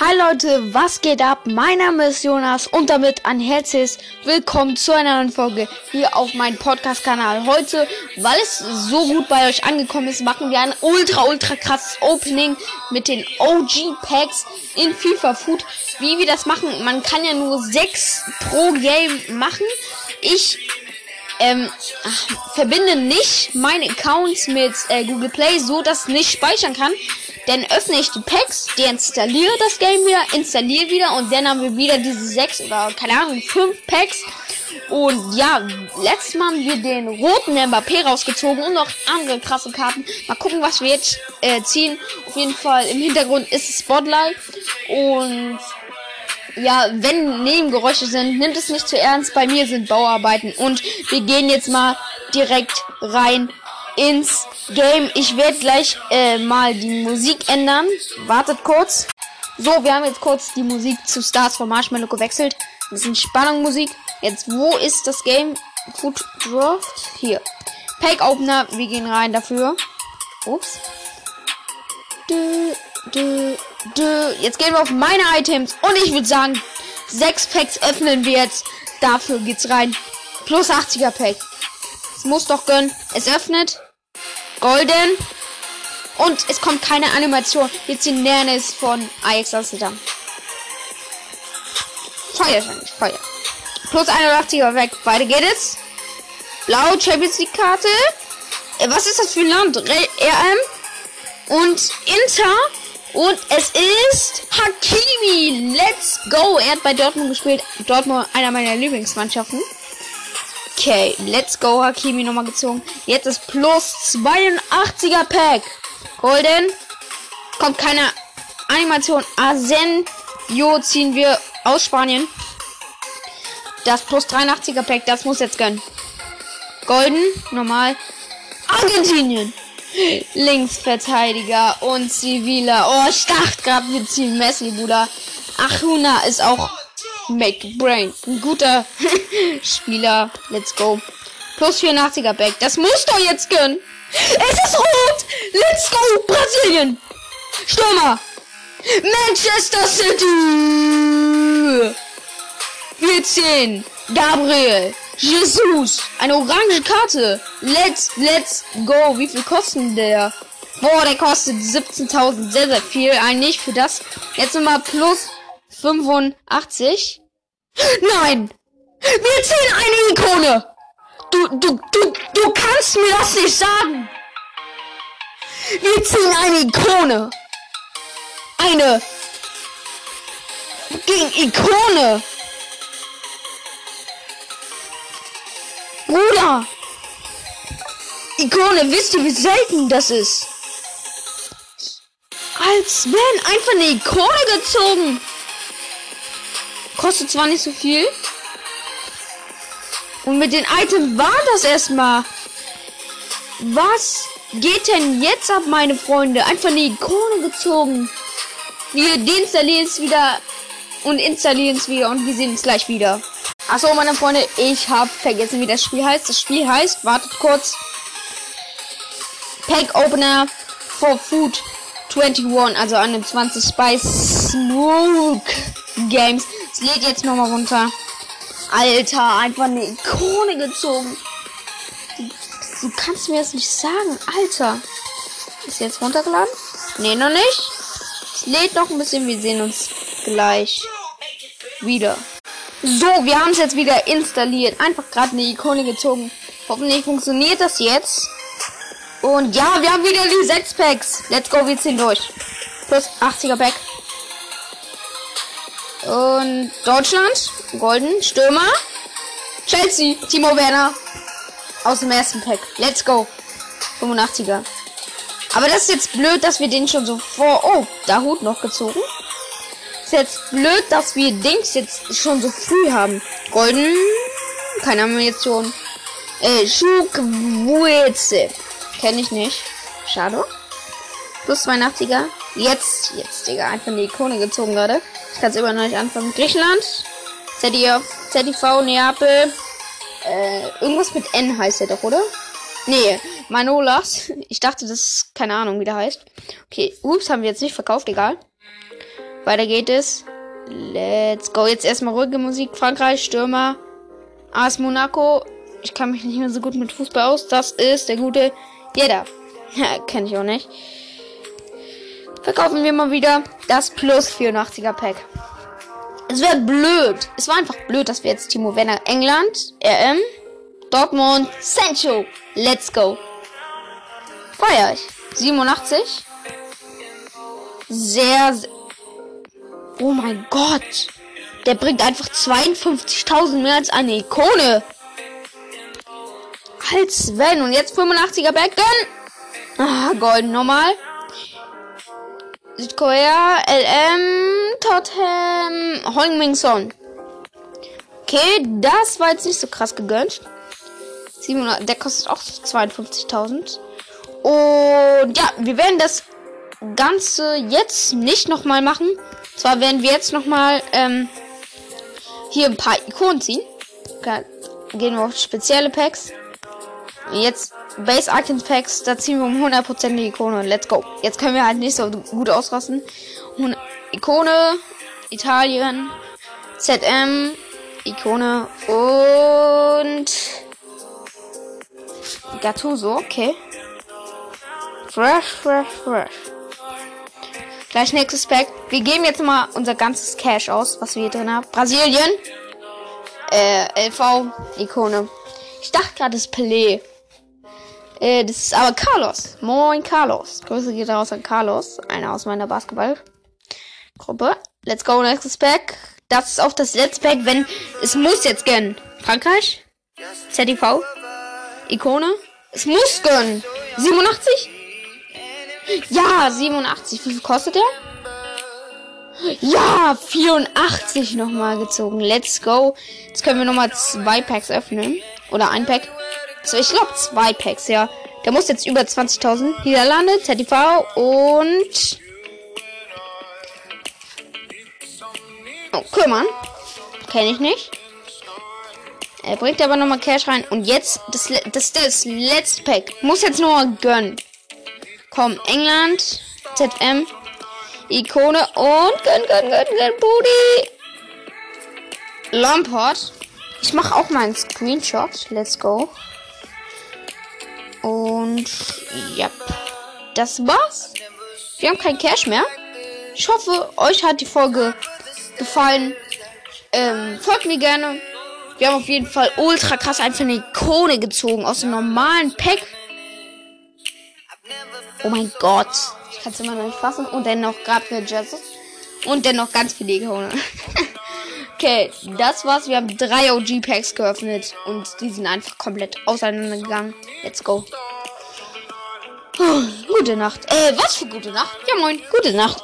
Hi Leute, was geht ab? Mein Name ist Jonas und damit ein herzliches Willkommen zu einer neuen Folge hier auf meinem Podcast-Kanal. Heute, weil es so gut bei euch angekommen ist, machen wir ein ultra, ultra krasses Opening mit den OG-Packs in FIFA Food. Wie wir das machen, man kann ja nur sechs pro Game machen. Ich ähm, verbinde nicht meine Accounts mit äh, Google Play, so dass es nicht speichern kann. Dann öffne ich die Packs, deinstalliere das Game wieder, installiere wieder und dann haben wir wieder diese sechs oder keine Ahnung, fünf Packs. Und ja, letztes Mal haben wir den roten Mbappé rausgezogen und noch andere krasse Karten. Mal gucken, was wir jetzt äh, ziehen. Auf jeden Fall im Hintergrund ist es Spotlight. Und ja, wenn Nebengeräusche sind, nimmt es nicht zu ernst. Bei mir sind Bauarbeiten und wir gehen jetzt mal direkt rein ins Game. Ich werde gleich äh, mal die Musik ändern. Wartet kurz. So, wir haben jetzt kurz die Musik zu Stars von Marshmallow gewechselt. Ein bisschen Spannung Jetzt, wo ist das Game? Food Draft? Hier. Pack Opener. Wir gehen rein dafür. Ups. Dö, dö, dö. Jetzt gehen wir auf meine Items. Und ich würde sagen, sechs Packs öffnen wir jetzt. Dafür geht's rein. Plus 80er Pack. Es muss doch gönnen. Es öffnet. Golden. Und es kommt keine Animation. Jetzt die Nähernis von Ajax Amsterdam. Feuer wahrscheinlich. Feuer. Plus 81er weg. Beide geht es. Blau Champions League Karte. Äh, was ist das für ein Land? RM und Inter. Und es ist Hakimi. Let's go. Er hat bei Dortmund gespielt. Dortmund einer meiner Lieblingsmannschaften. Okay, let's go. Hakimi nochmal gezogen. Jetzt ist plus 82er Pack. Golden. Kommt keine Animation. Asenjo ziehen wir aus Spanien. Das plus 83er Pack, das muss jetzt gönnen. Golden, normal. Argentinien. Linksverteidiger und ziviler. Oh, ich dachte gerade, wir ziehen Messi, Bruder. Achuna ist auch Make Brain. Ein guter Spieler. Let's go. Plus 84er Back. Das muss doch jetzt gönnen. Es ist rot. Let's go. Brasilien. Stürmer. Manchester City. Wir ziehen Gabriel. Jesus. Eine orange Karte. Let's, let's go. Wie viel kostet der? Boah, der kostet 17.000. Sehr, sehr viel eigentlich für das. Jetzt nochmal plus 85. Nein! Wir ziehen eine Ikone! Du, du, du, du kannst mir das nicht sagen! Wir ziehen eine Ikone! Eine gegen Ikone! Bruder! Ikone, wisst ihr, wie selten das ist? Als wenn einfach eine Ikone gezogen. Kostet zwar nicht so viel. Und mit den Items war das erstmal. Was geht denn jetzt ab, meine Freunde? Einfach eine Ikone gezogen. Wir deinstallieren es wieder und installieren es wieder und wir sehen es gleich wieder. Achso, meine Freunde, ich habe vergessen, wie das Spiel heißt. Das Spiel heißt, wartet kurz. Pack Opener for Food 21, also 21 Spice Smoke Games. Lädt jetzt nochmal runter. Alter, einfach eine Ikone gezogen. Du, du kannst mir das nicht sagen, Alter. Ist jetzt runtergeladen? Nee, noch nicht. Es lädt noch ein bisschen. Wir sehen uns gleich wieder. So, wir haben es jetzt wieder installiert. Einfach gerade eine Ikone gezogen. Hoffentlich funktioniert das jetzt. Und ja, wir haben wieder die 6 Packs. Let's go, wir ziehen durch. Plus 80er Pack. Und Deutschland. Golden. Stürmer. Chelsea. Timo Werner. Aus dem ersten Pack. Let's go. 85er. Aber das ist jetzt blöd, dass wir den schon so vor... Oh, da Hut noch gezogen. Ist jetzt blöd, dass wir Dings jetzt schon so früh haben. Golden. Keine Animation. Äh, Schukwueze. Kenne ich nicht. Schade. Plus 82er. Jetzt, jetzt, Digga. Einfach eine Ikone gezogen gerade. Ich kann es immer noch nicht anfangen. Griechenland. ZDF, ZDV, Neapel. Äh, irgendwas mit N heißt er doch, oder? Nee, Manolas. Ich dachte, das ist keine Ahnung, wie der heißt. Okay, ups, haben wir jetzt nicht verkauft, egal. Weiter geht es. Let's go. Jetzt erstmal ruhige Musik. Frankreich, Stürmer. AS Monaco. Ich kann mich nicht mehr so gut mit Fußball aus. Das ist der gute Jeder. Ja, kenne ich auch nicht. Verkaufen wir mal wieder das Plus 84er Pack. Es wäre blöd. Es war einfach blöd, dass wir jetzt Timo Werner England, RM, Dortmund, Sancho. Let's go. Feier ich. 87. Sehr, sehr. Oh mein Gott. Der bringt einfach 52.000 mehr als eine Ikone. Als wenn. Und jetzt 85er Backgun. Ah, golden nochmal. Südkorea, LM, Tottenham, Heung-Min Son. Okay, das war jetzt nicht so krass gegönnt. 700, der kostet auch 52.000. Und ja, wir werden das Ganze jetzt nicht nochmal machen. Zwar werden wir jetzt nochmal ähm, hier ein paar Ikonen ziehen. Okay. Gehen wir auf spezielle Packs. Jetzt Base Icons Packs, da ziehen wir um 100% die Ikone. Let's go. Jetzt können wir halt nicht so gut ausrasten. Ikone, Italien, ZM, Ikone und Gattuso, okay. Fresh, fresh, fresh. Gleich nächstes Pack. Wir geben jetzt mal unser ganzes Cash aus, was wir hier drin haben. Brasilien. Äh, LV, Ikone. Ich dachte gerade, das ist Pelé. Äh, das ist aber Carlos. Moin, Carlos. Grüße geht raus an Carlos. Einer aus meiner Basketballgruppe. Let's go, nächstes Pack. Das ist auch das letzte Pack, wenn es muss jetzt gönnen. Frankreich. ZTV. Ikone. Es muss gönnen. 87? Ja, 87. Wie viel kostet der? Ja, 84 nochmal gezogen. Let's go. Jetzt können wir nochmal zwei Packs öffnen. Oder ein Pack. So, ich glaube zwei Packs, ja. Der muss jetzt über 20.000. Niederlande, ZTV und... Oh, kümmern. Kenne ich nicht. Er bringt aber nochmal Cash rein. Und jetzt, das, das, das letzte Pack. Muss jetzt nur gönnen. Komm, England, ZM, Ikone und gönn, gönn, gönn, gönn, Booty. Lampard. Ich mache auch mal einen Screenshot. Let's go. Und ja, das war's. Wir haben kein Cash mehr. Ich hoffe, euch hat die Folge gefallen. Ähm, folgt mir gerne. Wir haben auf jeden Fall ultra krass einfach eine Ikone gezogen aus dem normalen Pack. Oh mein Gott. Ich kann es immer noch nicht fassen. Und dann noch gerade für Jesus. Und dann noch ganz viele Ikone. okay, das war's. Wir haben drei OG-Packs geöffnet. Und die sind einfach komplett auseinandergegangen. Let's go. Oh, gute Nacht. Äh, was für gute Nacht? Ja, moin. Gute Nacht.